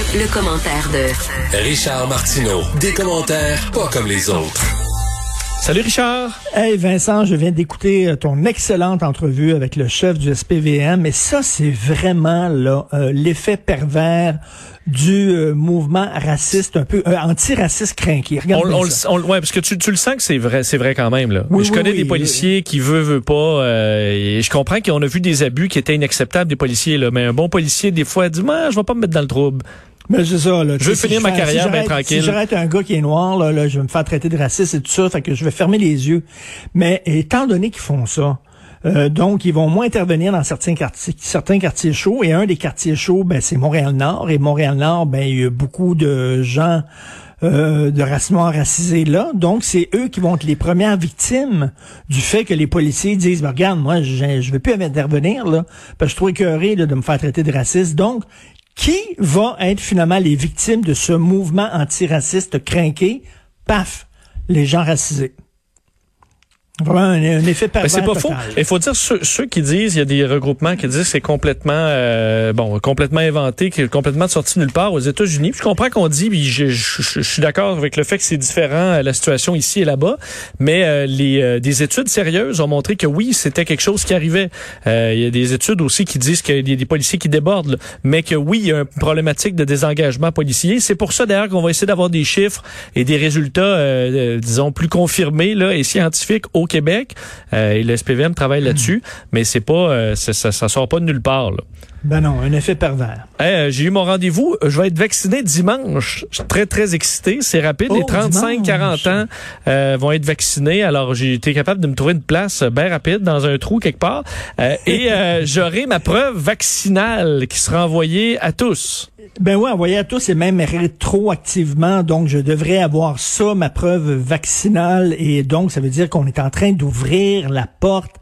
Le, le commentaire de Richard Martineau. Des commentaires pas comme les autres. Salut Richard. Hey Vincent, je viens d'écouter euh, ton excellente entrevue avec le chef du SPVM, et ça c'est vraiment là euh, l'effet pervers du euh, mouvement raciste, un peu euh, antiraciste craqué. Regarde On, bien on, ça. on- ouais, parce que tu, tu le sens que c'est vrai, c'est vrai quand même là. Oui, je oui, connais oui, des policiers qui veulent, veulent pas. euh, et je comprends qu'on a vu des abus qui étaient inacceptables des policiers là, mais un bon policier des fois dit moi je vais pas me mettre dans le trouble. Mais c'est ça, là. Tu veux finir ma carrière si tranquille. Si j'arrête un gars qui est noir, là, là, je vais me faire traiter de raciste et tout ça, fait que je vais fermer les yeux. Mais étant donné qu'ils font ça, euh, donc ils vont moins intervenir dans certains quartiers, certains quartiers chauds. Et un des quartiers chauds, ben, c'est Montréal-Nord. Et Montréal-Nord, ben, il y a beaucoup de gens euh, de race noire racisés là. Donc, c'est eux qui vont être les premières victimes du fait que les policiers disent, ben, regarde, moi, je, je veux plus intervenir, là, parce que je suis trop écœuré là, de me faire traiter de raciste. Donc, qui va être finalement les victimes de ce mouvement antiraciste craqué? Paf, les gens racisés. Vraiment un, un effet Ben, c'est pas total. faux. Il faut dire ceux, ceux qui disent, il y a des regroupements qui disent que c'est complètement euh, bon, complètement inventé, qui est complètement sorti nulle part aux États-Unis. Je comprends qu'on dit, puis je, je- je- je suis d'accord avec le fait que c'est différent euh, la situation ici et là-bas, mais euh, les euh, des études sérieuses ont montré que oui, c'était quelque chose qui arrivait. Euh, il y a des études aussi qui disent qu'il y a des policiers qui débordent, là, mais que oui, il y a une problématique de désengagement policier. C'est pour ça d'ailleurs qu'on va essayer d'avoir des chiffres et des résultats, euh, disons, plus confirmés là et scientifiques au Québec. Euh, et le SPVM travaille là-dessus, mais c'est pas, euh, ça, sort pas de nulle part. Là. Ben non, un effet pervers. Hey, euh, j'ai eu mon rendez-vous. Je vais être vacciné dimanche. Je suis très, très excité. C'est rapide. Oh, Les 35-40 ans euh, vont être vaccinés. Alors, j'ai été capable de me trouver une place bien rapide dans un trou quelque part. Euh, et euh, j'aurai ma preuve vaccinale qui sera envoyée à tous. Ben oui, envoyé à tous et même rétroactivement. Donc, je devrais avoir ça, ma preuve vaccinale. Et donc, ça veut dire qu'on est en train d'ouvrir la porte.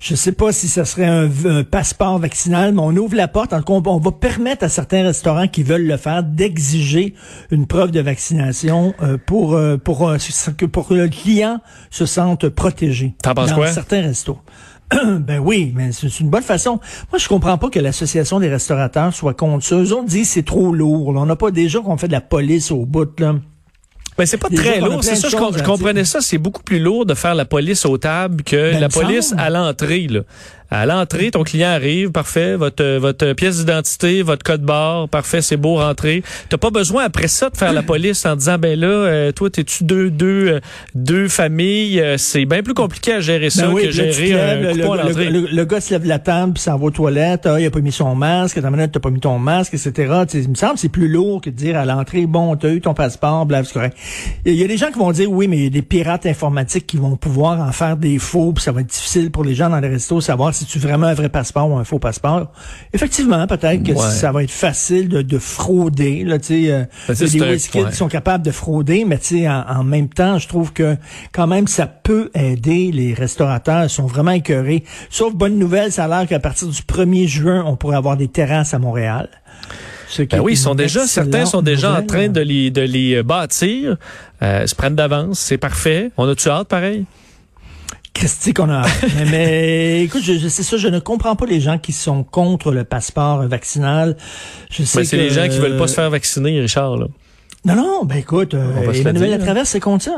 Je sais pas si ça serait un, un passeport vaccinal, mais on ouvre la porte. En tout cas, on, on va permettre à certains restaurants qui veulent le faire d'exiger une preuve de vaccination euh, pour euh, pour euh, que pour que le client se sente protégé. T'en penses dans quoi? certains restos. ben oui, mais c'est une bonne façon. Moi, je comprends pas que l'association des restaurateurs soit contre ça. Eux autres disent c'est trop lourd. là. On n'a pas déjà qu'on fait de la police au bout là. Ben, c'est pas très lourd. C'est ça, je, com- je comprenais ça. C'est beaucoup plus lourd de faire la police aux tables que Ben, la police semble. à l'entrée. Là. À l'entrée, ton client arrive, parfait, votre euh, votre pièce d'identité, votre code barre, parfait, c'est beau, rentrez. T'as pas besoin après ça de faire la police en disant ben là, euh, toi t'es-tu deux deux euh, deux familles, c'est bien plus compliqué à gérer ça Ben oui, que gérer lèves, un le, à le- l'entrée. le- le gars se lève de la table puis s'en va aux toilettes. Ah, il a pas mis son masque. T'as pas mis ton masque, etc. Tu sais, il me semble que c'est plus lourd que de dire à l'entrée, bon, t'as eu ton passeport, blabla, c'est correct. Il y a des gens qui vont dire, oui, mais il y a des pirates informatiques qui vont pouvoir en faire des faux, puis ça va être difficile pour les gens dans les restos savoir si tu vraiment un vrai passeport ou un faux passeport? Effectivement, peut-être que Ouais. ça va être facile de, de frauder. Là, tu sais, euh, Ben, un WizKids sont capables de frauder, mais tu sais, en, en même temps, je trouve que quand même, ça peut aider les restaurateurs. Ils sont vraiment écœurés. Sauf bonne nouvelle, ça a l'air qu'à partir du 1er juin, on pourrait avoir des terrasses à Montréal. Ben oui, ils sont déjà, certains sont déjà en train de les, de les bâtir, euh, se prennent d'avance, c'est parfait. On a-tu hâte, pareil? Christy qu'on a. mais, mais, écoute, je, je sais ça, je ne comprends pas les gens qui sont contre le passeport vaccinal. Je sais Ben, c'est que- les gens qui veulent pas se faire vacciner, Richard. Là. Non, non, ben écoute, euh, Emmanuel dire. Latraverse, c'est contre ça.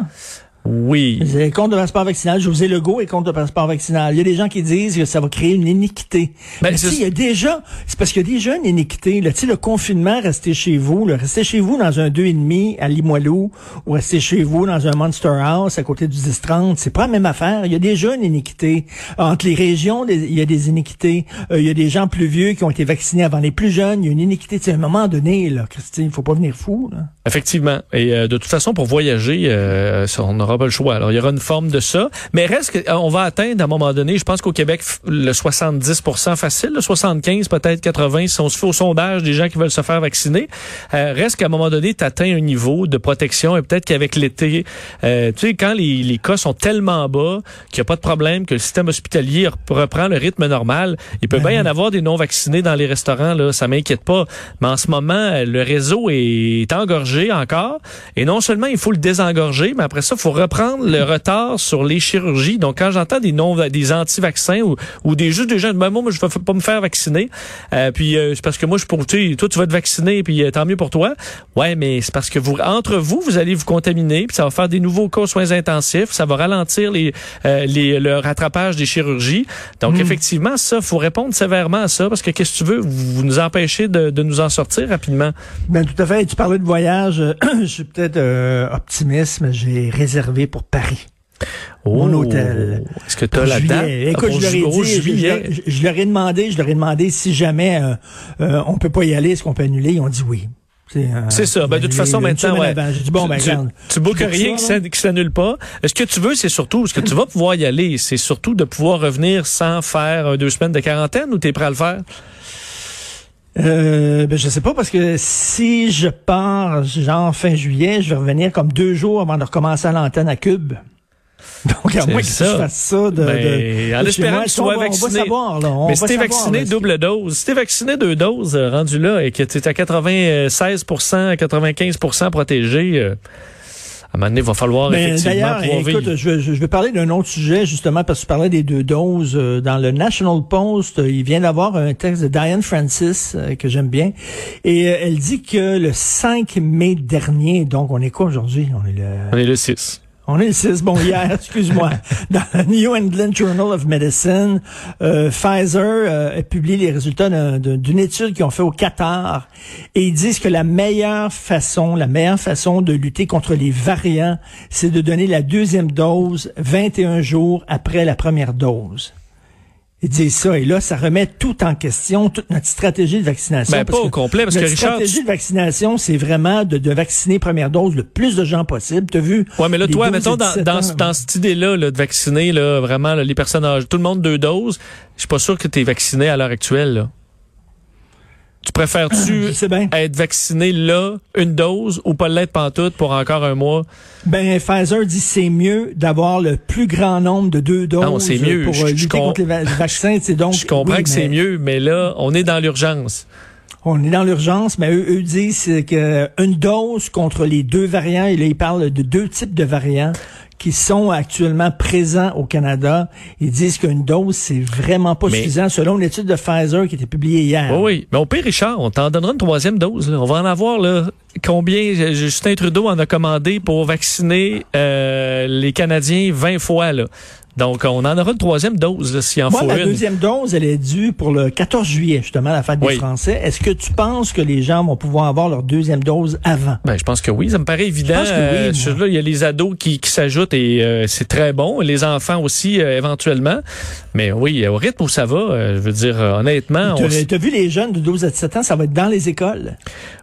Oui. Contre le passeport vaccinal. José Legault est contre le passeport vaccinal. Il y a des gens qui disent que ça va créer une iniquité. Ben, sais, il y a déjà, c'est parce qu'il y a déjà une iniquité. Là. Tu sais, le confinement, rester chez vous, là, rester chez vous dans un 2,5 à Limoilou ou rester chez vous dans un Monster House à côté du 10-30, c'est pas la même affaire. Il y a déjà une iniquité. Entre les régions, il y a des iniquités. Euh, il y a des gens plus vieux qui ont été vaccinés avant les plus jeunes. Il y a une iniquité. Tu sais, à un moment donné, là, Christine, il faut pas venir fou. Là. Effectivement. Et euh, de toute façon, pour voyager, euh, on n'aura pas le choix. Alors, il y aura une forme de ça. Mais reste que, euh, on va atteindre à un moment donné, je pense qu'au Québec, le 70 facile, le 75 peut-être 80, si on se fait au sondage des gens qui veulent se faire vacciner, euh, reste qu'à un moment donné, tu atteins un niveau de protection et peut-être qu'avec l'été, euh, tu sais, quand les, les cas sont tellement bas qu'il n'y a pas de problème, que le système hospitalier rep- reprend le rythme normal, il peut bien y en avoir des non-vaccinés dans les restaurants, là, ça m'inquiète pas. Mais en ce moment, le réseau est engorgé encore. Et non seulement il faut le désengorger, mais après ça, il faut reprendre le retard sur les chirurgies. Donc, quand j'entends des non des anti-vaccins ou, ou des juste des gens, ben, moi, je vais pas me faire vacciner. Euh, puis euh, c'est parce que moi, je pour toi, tu vas te vacciner, puis euh, tant mieux pour toi. Ouais, mais c'est parce que vous entre vous, vous allez vous contaminer, puis ça va faire des nouveaux cas soins intensifs, ça va ralentir les, les le rattrapage des chirurgies. Donc, hmm. effectivement, ça, faut répondre sévèrement à ça, parce que qu'est-ce que tu veux, vous, nous empêchez de, de, nous en sortir rapidement. Ben tout à fait. Tu parlais de voyage, je suis peut-être optimiste, mais j'ai réservé pour Paris. mon oh. hôtel. Est-ce que tu as la date? Écoute, je, leur ai dit, je, leur ai demandé, je leur ai demandé si jamais euh, euh, on peut pas y aller, est-ce qu'on peut annuler? Ils ont dit oui. C'est ça. Ben, de toute façon, maintenant, ouais. Dit, bon, ben, tu, tu, tu rien qui s'annule pas. Ce que tu veux, c'est surtout, ce que tu vas pouvoir y aller, c'est surtout de pouvoir revenir sans faire deux semaines de quarantaine ou tu es prêt à le faire? Euh, ben, je sais pas parce que si je pars genre fin juillet, je vais revenir comme deux jours avant de recommencer à l'antenne à Cube. Donc, à moins que je fasse ça de, ben, en espérant que tu sois vacciné. On va savoir, là. Mais si t'es vacciné double dose, si t'es vacciné deux doses, euh, rendu là, et que tu es à 96% 95% protégé, euh, un moment donné, il va falloir ben, effectivement pouvoir écoute, je, je, vais parler d'un autre sujet, justement, parce que tu parlais des deux doses. Euh, dans le National Post, il vient d'avoir un texte de Diane Francis, que j'aime bien, et elle dit que le 5 mai dernier, donc on est quoi aujourd'hui? On est le... On est le 6. On est 6, bon, hier, excuse-moi. Dans le New England Journal of Medicine, euh, Pfizer euh, a publié les résultats d'une étude qu'ils ont fait au Qatar et ils disent que la meilleure façon, la meilleure façon de lutter contre les variants, c'est de donner la deuxième dose 21 jours après la première dose. Ils disent ça. Et là, ça remet tout en question, toute notre stratégie de vaccination. Ben, pas au complet, parce que Richard... stratégie de vaccination, c'est vraiment de, de, vacciner première dose le plus de gens possible. T'as vu? Ouais, mais là, toi, mettons, dans, dans, dans, cette idée-là, là, de vacciner, là, vraiment, les personnes âgées, tout le monde deux doses, je suis pas sûr que tu es vacciné à l'heure actuelle, là. Tu préfères-tu être vacciné là, une dose, ou pas l'être pantoute pour encore un mois? Ben, Pfizer dit c'est mieux d'avoir le plus grand nombre de deux doses non, c'est mieux. pour euh, lutter contre les vaccins. Donc, je comprends que c'est mieux, mais là, on est dans l'urgence. On est dans l'urgence, mais eux, eux disent qu'une dose contre les deux variants, et là, ils parlent de deux types de variants qui sont actuellement présents au Canada, ils disent qu'une dose, c'est vraiment pas suffisant, selon l'étude de Pfizer qui a été publiée hier. Oui, oui. Mais au pire, Richard, on t'en donnera une troisième dose. On va en avoir là, combien Justin Trudeau en a commandé pour vacciner euh, les Canadiens 20 fois. Là. Donc, on en aura une troisième dose, si en Moi, la deuxième dose, elle est due pour le 14 juillet, justement, la fête des Français. Est-ce que tu penses que les gens vont pouvoir avoir leur deuxième dose avant? Ben, je pense que oui. Ça me paraît évident. Je pense que oui, euh, là, il y a les ados qui, qui s'ajoutent et euh, c'est très bon. Les enfants aussi, euh, éventuellement. Mais oui, au rythme où ça va, je veux dire, honnêtement... Tu as vu les jeunes de 12 à 17 ans, ça va être dans les écoles?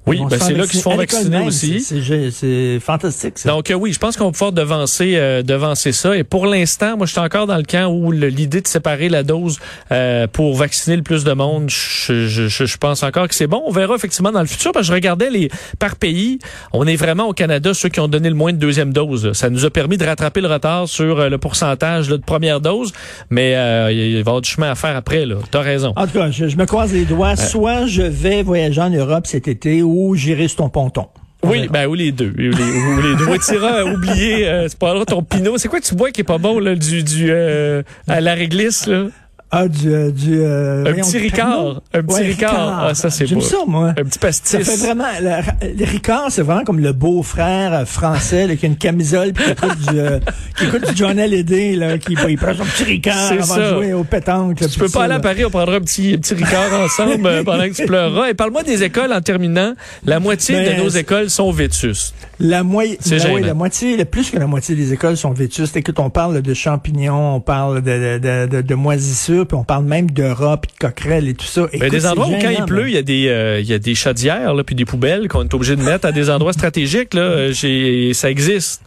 Oui, ben c'est là qu'ils se font vacciner aussi. C'est fantastique. Ça. Donc oui, je pense qu'on va pouvoir devancer, devancer ça. Et pour l'instant, moi, je suis encore dans le camp où l'idée de séparer la dose euh, pour vacciner le plus de monde, je, je, je pense encore que c'est bon. On verra effectivement dans le futur. Parce que je regardais les par pays. On est vraiment au Canada ceux qui ont donné le moins de deuxième dose. Ça nous a permis de rattraper le retard sur euh, le pourcentage de première dose. Mais euh, il va y avoir du chemin à faire après. Tu as raison. En tout cas, je, me croise les doigts. Soit je vais voyager en Europe cet été ou j'irai sur ton ponton. Oui, ben ou les deux. Ou les, ou les deux. Tira, oublié, euh, c'est pas là ton pinot. C'est quoi que tu bois qui est pas bon là, du, du euh, à la réglisse là? Ah, du... Euh, du euh, un petit Ricard. Un petit Ricard. Ah, ça, c'est J'aime ça, moi. Un petit pastis. Ça fait vraiment... Le, Ricard, c'est vraiment comme le beau-frère euh, français là, qui a une camisole puis qui écoute du, euh, qui écoute du John Hallyday, là, qui il prend son petit Ricard avant ça. de jouer au pétanque. tu peux pas aller à Paris, on prendra un petit, petit Ricard ensemble pendant que tu pleureras. Et parle-moi des écoles en terminant. La moitié de ben, nos écoles sont vétustes. La, moitié, la, la moitié, plus que la moitié des écoles sont vétustes. Écoute, on parle de champignons, on parle de, de, de, de moisissures, puis on parle même de rats, puis de coquerelles et tout ça. Écoute, des endroits où quand il pleut, il y a des euh, il y a des chaudières là, puis des poubelles qu'on est obligé de mettre à des endroits stratégiques là, j'ai ça existe.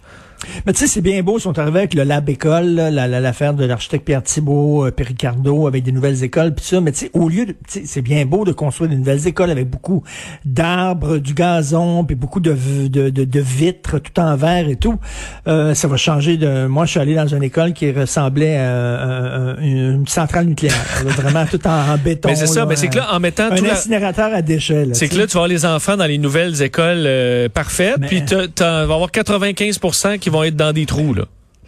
Mais tu sais, c'est bien beau, ils sont arrivés avec le Lab École, l'affaire de l'architecte Pierre Thibault, euh, Pericardo, avec des nouvelles écoles, puis ça. Mais tu sais, au lieu de, c'est bien beau de construire des nouvelles écoles avec beaucoup d'arbres, du gazon, puis beaucoup de, de, de, vitres tout en verre et tout. Euh, ça va changer de. Moi, je suis allé dans une école qui ressemblait à, une centrale nucléaire, vraiment tout en, béton. Mais c'est ça, mais c'est que là, en mettant un incinérateur à déchets. C'est que là, tu vas avoir les enfants dans les nouvelles écoles euh, parfaites, puis tu vas avoir 95% qui vont être dans des trous.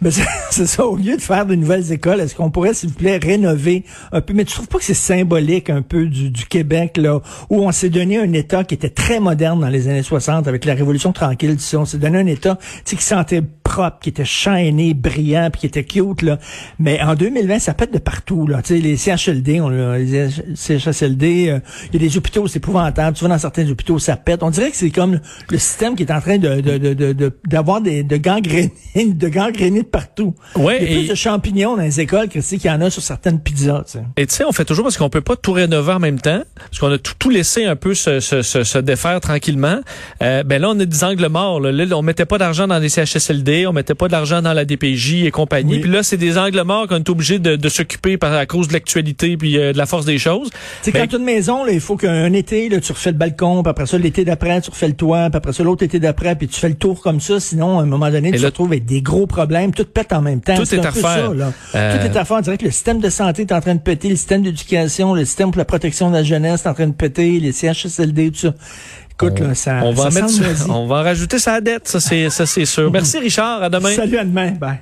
Ben, c'est ça, au lieu de faire de nouvelles écoles, est-ce qu'on pourrait, s'il vous plaît, rénover un peu? Mais tu trouves pas que c'est symbolique un peu du, Québec, là, où on s'est donné un État qui était très moderne dans les années 60 avec la Révolution tranquille, tu on s'est donné un État, tu sais, qui sentait propre, qui était shiny, brillant, puis qui était cute, là. Mais en 2020, ça pète de partout, là. Tu sais, les CHLD, on, les CHSLD, euh, il y a des hôpitaux, c'est épouvantable. Tu vas dans certains hôpitaux, ça pète. On dirait que c'est comme le système qui est en train de, d'avoir de, de, des, de gangréner, de gangréner partout. Ouais, Il y a plus de champignons dans les écoles que qu'il y en a sur certaines pizzas. Tu sais. Et tu sais, on fait toujours parce qu'on peut pas tout rénover en même temps, parce qu'on a tout, tout laissé un peu se, se, se, se défaire tranquillement. Euh, ben là, on a des angles morts. Là, là on mettait pas d'argent dans les CHSLD, on mettait pas d'argent dans la DPJ et compagnie. Oui. Puis là, c'est des angles morts qu'on est obligé de, de s'occuper par à cause de l'actualité puis euh, de la force des choses. Sais, Ben, quand tu as une maison, là, il faut qu'un été, là, tu refais le balcon, puis après ça, l'été d'après, tu refais le toit, puis après ça, l'autre été d'après, puis tu fais le tour comme ça. Sinon, à un moment donné, tu te retrouves avec des gros problèmes. Tout pète en même temps. Tout C'est est à peu refaire. ça, là. Euh, Tout est à faire. On dirait que le système de santé est en train de péter, le système d'éducation, le système pour la protection de la jeunesse est en train de péter, les CHSLD, tout ça. Écoute, là, ça, on va en ça mettre, on va en rajouter sa dette, ça c'est ça c'est sûr. Merci Richard, à demain. Salut à demain. Bye.